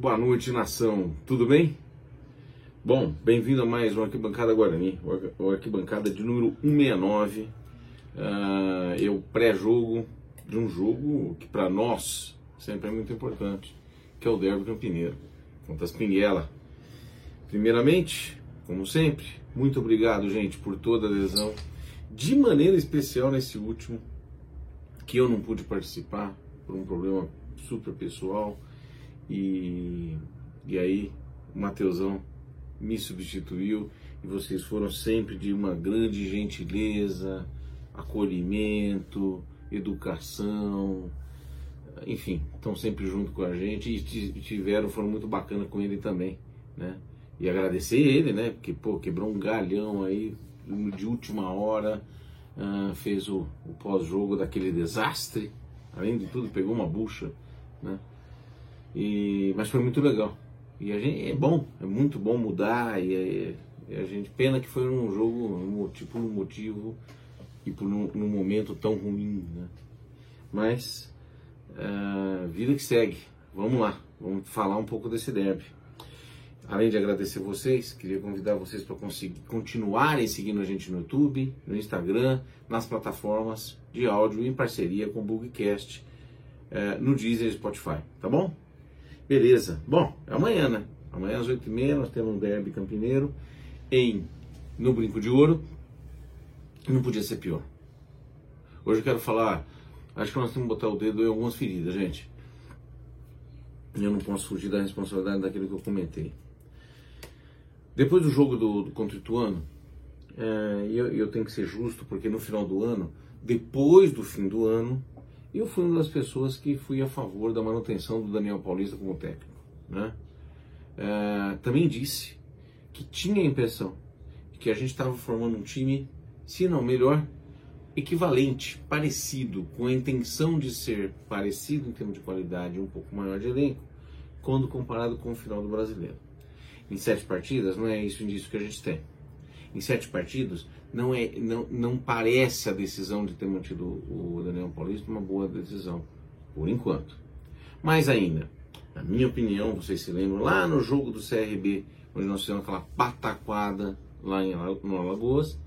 Boa noite, nação. Tudo bem? Bom, bem-vindo a mais uma Arquibancada Guarani, o Arquibancada de número 169. Uh, eu pré-jogo de um jogo que para nós sempre é muito importante, que é o Derby Campineiro, contra as Pinguela. Primeiramente, como sempre, muito obrigado, gente, por toda a adesão. De maneira especial nesse último, que eu não pude participar por um problema super pessoal. E, e aí o Mateusão me substituiu e vocês foram sempre de uma grande gentileza, acolhimento, educação, enfim, estão sempre junto com a gente e tiveram, foram muito bacana com ele também, né? E agradecer ele, né? Porque, pô, quebrou um galhão aí de última hora, uh, fez o, o pós-jogo daquele desastre, além de tudo, pegou uma bucha, né? E, mas foi muito legal. E a gente, é bom, é muito bom mudar. E, e a gente, pena que foi um jogo, tipo, um motivo e por um, momento tão ruim, né? Mas, uh, vida que segue. Vamos lá, vamos falar um pouco desse derby. Além de agradecer vocês, queria convidar vocês para continuarem seguindo a gente no YouTube, no Instagram, nas plataformas de áudio em parceria com o Bugcast, é, no Deezer e Spotify, tá bom? Beleza. Bom, é amanhã, né? Amanhã às 8h30 nós temos um derby campineiro em no Brinco de Ouro. Não podia ser pior. Hoje eu quero falar, acho que nós temos que botar o dedo em algumas feridas, gente. Eu não posso fugir da responsabilidade daquilo que eu comentei. Depois do jogo do, do contra o Ituano, é, eu, eu tenho que ser justo, porque no final do ano, depois do fim do ano, eu fui uma das pessoas que fui a favor da manutenção do Daniel Paulista como técnico. Né? É, também disse que tinha a impressão que a gente estava formando um time, se não melhor, equivalente, parecido, com a intenção de ser parecido em termos de qualidade, um pouco maior de elenco, quando comparado com o final do brasileiro. Em sete partidas, não é isso indício que a gente tem. Em sete partidos, não, é, não, não parece a decisão de ter mantido o Daniel Paulista uma boa decisão, por enquanto. Mais ainda, na minha opinião, vocês se lembram, lá no jogo do CRB, onde nós fizemos aquela pataquada lá em no Alagoas,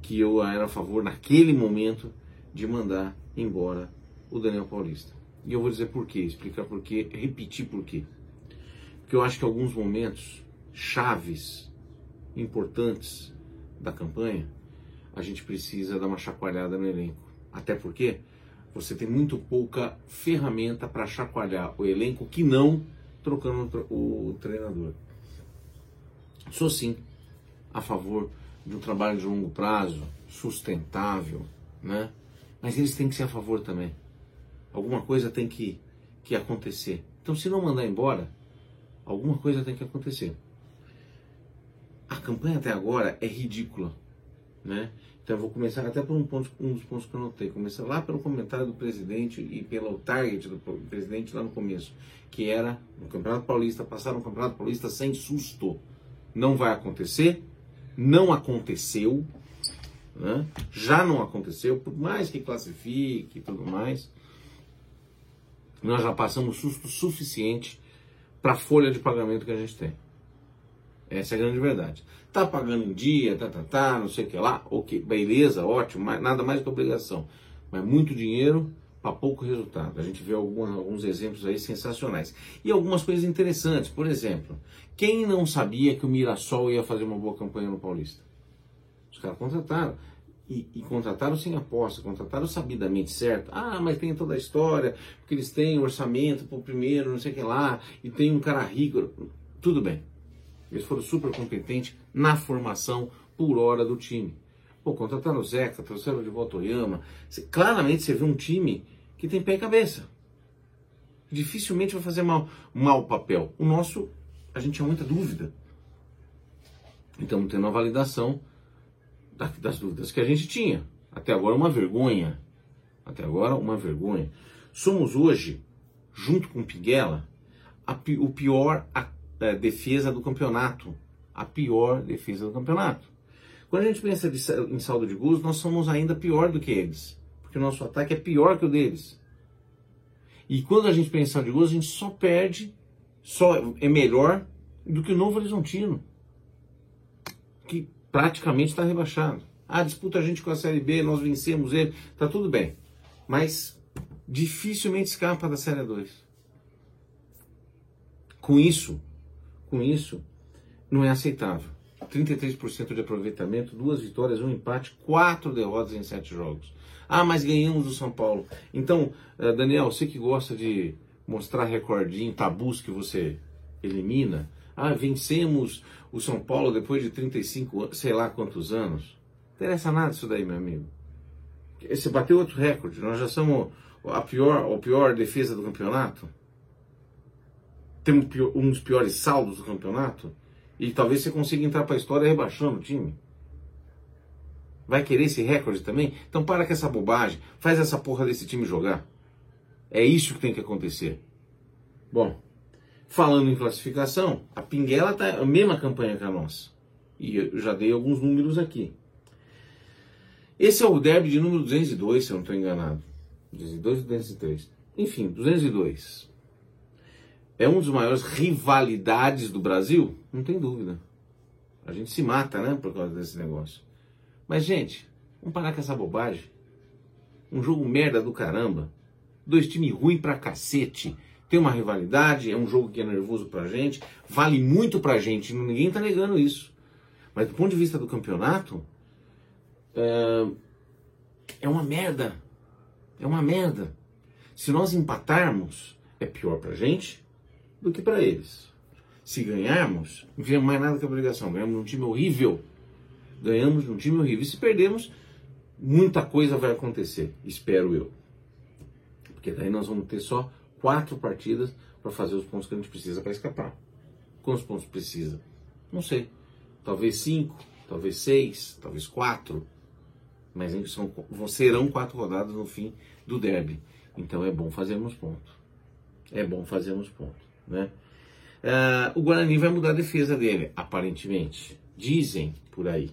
que eu era a favor, naquele momento, de mandar embora o Daniel Paulista. E eu vou dizer por quê, explicar por quê, repetir por quê. Porque eu acho que alguns momentos chaves, importantes da campanha, a gente precisa dar uma chacoalhada no elenco. Até porque você tem muito pouca ferramenta para chacoalhar o elenco que não trocando o treinador. Sou sim a favor de um trabalho de longo prazo, sustentável, né? Mas eles têm que ser a favor também. Alguma coisa tem que, que acontecer. Então, se não mandar embora, alguma coisa tem que acontecer a campanha até agora é ridícula, né? Então eu vou começar até por um, ponto, um dos pontos que eu notei, começar lá pelo comentário do presidente e pelo target do presidente lá no começo, que era no Campeonato Paulista, passar no Campeonato Paulista sem susto. Não vai acontecer, não aconteceu, né? já não aconteceu, por mais que classifique e tudo mais, nós já passamos susto suficiente para a folha de pagamento que a gente tem. Essa é a grande verdade. Tá pagando em dia, tá, tá, tá, não sei o que lá, ok, beleza, ótimo, mas nada mais que obrigação. Mas muito dinheiro para pouco resultado. A gente vê alguns, alguns exemplos aí sensacionais. E algumas coisas interessantes. Por exemplo, quem não sabia que o Mirassol ia fazer uma boa campanha no Paulista? Os caras contrataram. E, e, contrataram sem aposta, contrataram sabidamente certo. Ah, mas tem toda a história, porque eles têm orçamento para o primeiro, não sei o que lá, e tem um cara rico. Tudo bem. Eles foram super competentes na formação por hora do time. Pô, contrataram o Zeca, trouxeram de volta o Yama. Claramente você vê um time que tem pé e cabeça. Dificilmente vai fazer mal, mal papel. O nosso, a gente tinha muita dúvida. Então, tendo a validação das dúvidas que a gente tinha. Até agora, uma vergonha. Até agora, uma vergonha. Somos hoje, junto com o Pinguela, a, o pior é, defesa do campeonato. A pior defesa do campeonato. Quando a gente pensa de, em saldo de gols, nós somos ainda pior do que eles. Porque o nosso ataque é pior que o deles. E quando a gente pensa em saldo de gols, a gente só perde, só é melhor do que o Novo Horizontino, que praticamente está rebaixado. Ah, disputa a gente com a Série B, nós vencemos ele, tá tudo bem. Mas dificilmente escapa da Série 2. Com isso, com isso, não é aceitável. 33% de aproveitamento, duas vitórias, um empate, quatro derrotas em sete jogos. Ah, mas ganhamos do São Paulo. Então, eh, Daniel, você que gosta de mostrar recordinho, tabus que você elimina. Ah, vencemos o São Paulo depois de 35, sei lá quantos anos. Não interessa nada isso daí, meu amigo. Você bateu outro recorde. Nós já somos a pior, a pior defesa do campeonato. Temos um dos piores saldos do campeonato. E talvez você consiga entrar para a história rebaixando o time. Vai querer esse recorde também? Então para com essa bobagem. Faz essa porra desse time jogar. É isso que tem que acontecer. Bom, falando em classificação, a Pinguela tá a mesma campanha que a nossa. E eu já dei alguns números aqui. Esse é o derby de número 202, se eu não estou enganado. 202 e 203. Enfim, 202. É um dos maiores rivalidades do Brasil? Não tem dúvida. A gente se mata, né, por causa desse negócio. Mas, gente, vamos parar com essa bobagem. Um jogo merda do caramba. Dois times ruins pra cacete. Tem uma rivalidade, é um jogo que é nervoso pra gente, vale muito pra gente, ninguém tá negando isso. Mas do ponto de vista do campeonato, é, é uma merda. É uma merda. Se nós empatarmos, é pior pra gente do que para eles. Se ganharmos, não fizemos mais nada que obrigação. Ganhamos num time horrível. Ganhamos num time horrível. E se perdermos, muita coisa vai acontecer, espero eu. Porque daí nós vamos ter só quatro partidas para fazer os pontos que a gente precisa para escapar. Quantos pontos precisa? Não sei. Talvez cinco, talvez seis, talvez quatro. Mas são, serão quatro rodadas no fim do derby. Então é bom fazermos ponto. É bom fazermos ponto. Né? Uh, o Guarani vai mudar a defesa dele, aparentemente. Dizem por aí.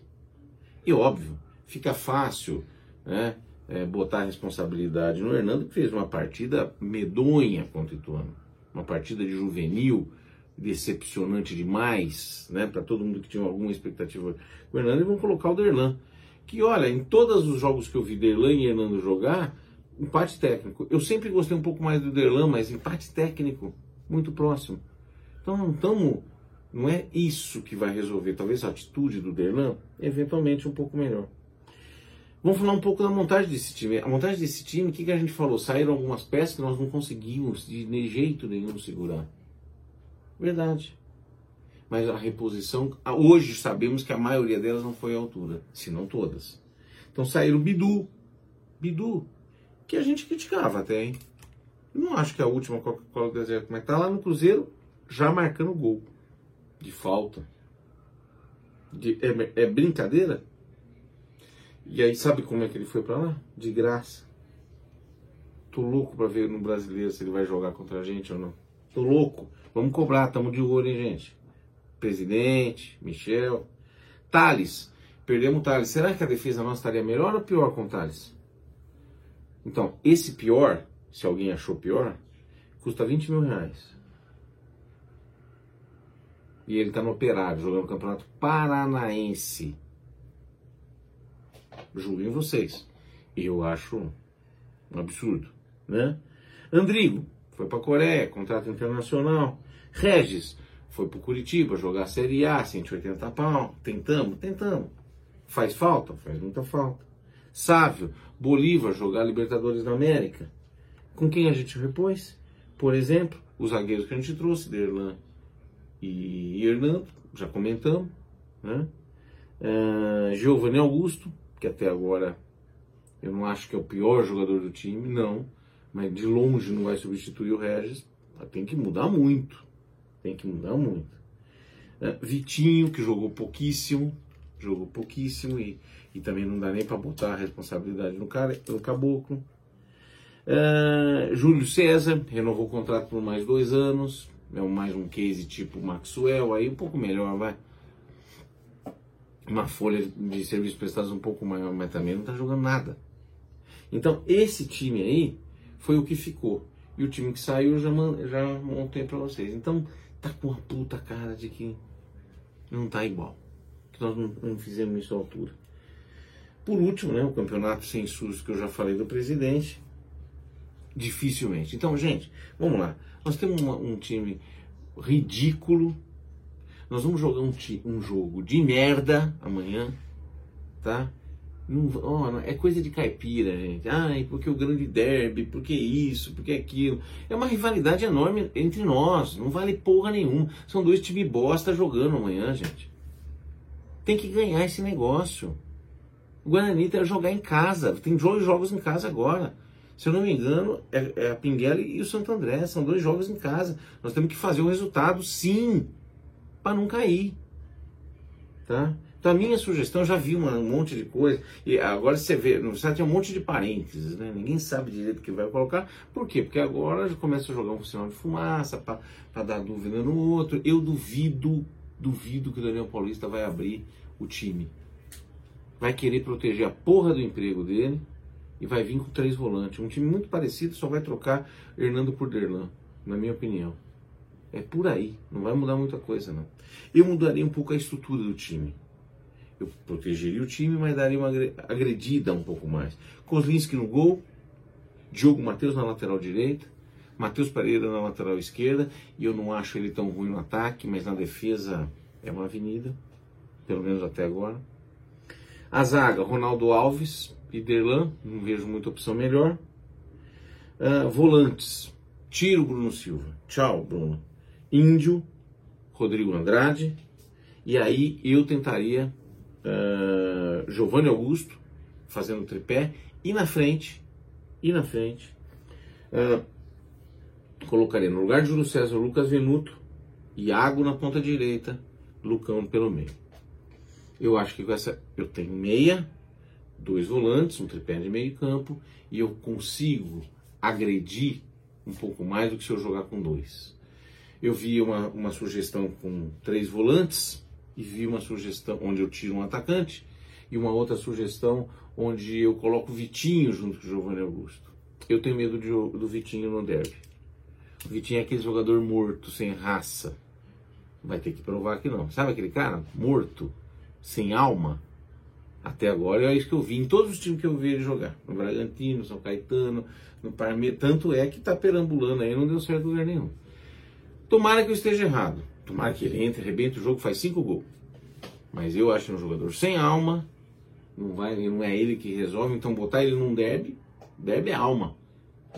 E óbvio, fica fácil né, é, botar a responsabilidade no Hernando, que fez uma partida medonha contra o Ituano. Uma partida de juvenil, decepcionante demais, né, para todo mundo que tinha alguma expectativa. O Hernando, e vão colocar o Derlan. Que olha, em todos os jogos que eu vi Derlan e Hernando jogar, empate técnico. Eu sempre gostei um pouco mais do Derlan, mas empate técnico, muito próximo. Então não estamos. Não é isso que vai resolver. Talvez a atitude do Derlan, eventualmente, um pouco melhor. Vamos falar um pouco da montagem desse time. A montagem desse time, o que, que a gente falou? Saíram algumas peças que nós não conseguimos de jeito nenhum segurar. Verdade. Mas a reposição, hoje sabemos que a maioria delas não foi à altura, se não todas. Então saíram Bidu. Bidu, que a gente criticava até, hein? Eu não acho que é a última Coca-Cola do deserto, mas tá lá no Cruzeiro já marcando gol. De falta. De, é, é brincadeira? E aí sabe como é que ele foi para lá? De graça. Tô louco para ver no brasileiro se ele vai jogar contra a gente ou não. Tô louco. Vamos cobrar, tamo de olho, hein, gente. Presidente, Michel. Thales. Perdemos o Thales. Será que a defesa nossa estaria melhor ou pior com o Thales? Então, esse pior, se alguém achou pior, custa 20 mil reais. E ele tá no operário, jogando no Campeonato Paranaense julguem vocês. Eu acho um absurdo, né? Andrigo foi para Coreia, contrato internacional. Regis foi para Curitiba jogar a Série A, 180 pau. Tentamos, tentamos. Faz falta? Faz muita falta. Sávio, Bolívar jogar Libertadores da América. Com quem a gente repôs? Por exemplo, os zagueiros que a gente trouxe, Derlan e Hernando, já comentamos. Né? Uh, Giovanni Augusto, que até agora eu não acho que é o pior jogador do time, não, mas de longe não vai substituir o Regis. Tem que mudar muito. Tem que mudar muito. É, Vitinho, que jogou pouquíssimo, jogou pouquíssimo e, e também não dá nem para botar a responsabilidade no, cara, no caboclo. É, Júlio César renovou o contrato por mais dois anos. É mais um case tipo Maxwell, aí um pouco melhor, vai uma folha de serviços prestados um pouco maior, mas também não está jogando nada. Então, esse time aí foi o que ficou. E o time que saiu já, já montei para vocês. Então tá com uma puta cara de que não tá igual. Que nós não, não fizemos isso à altura. Por último, né, o campeonato sem SUS que eu já falei do presidente. Dificilmente. Então, gente, vamos lá. Nós temos uma, um time ridículo. Nós vamos jogar um, um jogo de merda amanhã, tá? Não, oh, é coisa de caipira, gente. Ai, porque o grande derby, porque isso, porque aquilo. É uma rivalidade enorme entre nós. Não vale porra nenhuma. São dois times bosta jogando amanhã, gente. Tem que ganhar esse negócio. O Guarani tem que jogar em casa. Tem dois jogos em casa agora. Se eu não me engano, é, é a Pinguela e o Santo André. São dois jogos em casa. Nós temos que fazer o resultado, sim, para não cair. Tá? Então a minha sugestão, já vi uma, um monte de coisa, e agora você vê, no site tem um monte de parênteses, né? Ninguém sabe direito o que vai colocar. Por quê? Porque agora já começa a jogar um sinal de fumaça para dar dúvida no outro. Eu duvido, duvido que o Daniel Paulista vai abrir o time. Vai querer proteger a porra do emprego dele e vai vir com três volantes. Um time muito parecido, só vai trocar Hernando por Derlan, na minha opinião. É por aí, não vai mudar muita coisa não. Eu mudaria um pouco a estrutura do time eu protegeria o time, mas daria uma agredida um pouco mais. Kozlinski no gol, Diogo Matheus na lateral direita, Matheus Pereira na lateral esquerda, e eu não acho ele tão ruim no ataque, mas na defesa é uma avenida, pelo menos até agora. A zaga, Ronaldo Alves e não vejo muita opção melhor. Uh, volantes, tiro Bruno Silva, tchau Bruno. Índio, Rodrigo Andrade, e aí eu tentaria uh, Giovanni Augusto fazendo tripé e na frente, e na frente, uh, colocaria no lugar de Júlio César Lucas Venuto, Iago na ponta direita, Lucão pelo meio. Eu acho que com essa eu tenho meia, dois volantes, um tripé de meio campo e eu consigo agredir um pouco mais do que se eu jogar com dois. Eu vi uma, uma sugestão com três volantes, e vi uma sugestão onde eu tiro um atacante e uma outra sugestão onde eu coloco o Vitinho junto com o Giovanni Augusto. Eu tenho medo de, do Vitinho no derby. O Vitinho é aquele jogador morto, sem raça. Vai ter que provar que não. Sabe aquele cara morto, sem alma? Até agora é isso que eu vi em todos os times que eu vi ele jogar. No Bragantino, São Caetano, no Parme. Tanto é que tá perambulando aí, não deu certo lugar nenhum. Tomara que eu esteja errado. Tomara que ele entre, arrebenta o jogo, faz cinco gols. Mas eu acho um jogador sem alma. Não, vai, não é ele que resolve. Então botar ele num derby, derby é alma.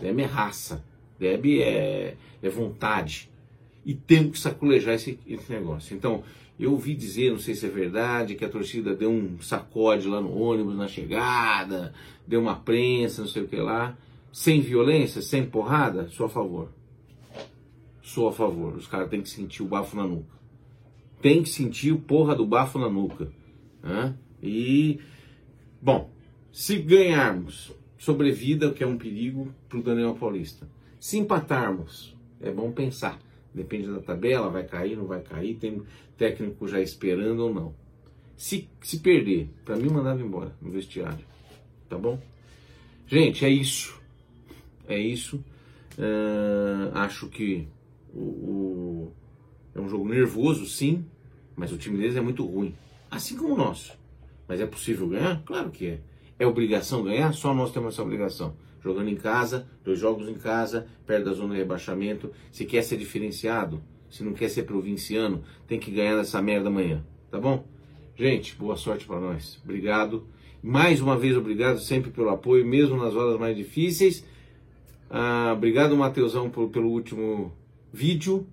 Derby é raça. Derby é, é vontade. E temos que saculejar esse, esse negócio. Então, eu ouvi dizer, não sei se é verdade, que a torcida deu um sacode lá no ônibus na chegada, deu uma prensa, não sei o que lá. Sem violência, sem porrada, sou a favor sou a favor. Os caras têm que sentir o bafo na nuca. Tem que sentir o porra do bafo na nuca. Né? E, bom, se ganharmos, sobrevida, que é um perigo para o Daniel Paulista. Se empatarmos, é bom pensar. Depende da tabela, vai cair, não vai cair, tem técnico já esperando ou não. Se, se perder, para mim mandava embora no vestiário. Tá bom? Gente, é isso. É isso. Uh, acho que o, o, é um jogo nervoso, sim, mas o time deles é muito ruim. Assim como o nosso. Mas é possível ganhar? Claro que é. É obrigação ganhar? Só nós temos essa obrigação. Jogando em casa, dois jogos em casa, perto da zona de rebaixamento. Se quer ser diferenciado, se não quer ser provinciano, tem que ganhar nessa merda amanhã. Tá bom? Gente, boa sorte para nós. Obrigado. Mais uma vez, obrigado sempre pelo apoio, mesmo nas horas mais difíceis. Ah, obrigado, Mateusão, pelo último vídeo.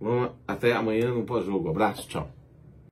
Vamos até amanhã no pós-jogo. Abraço, tchau.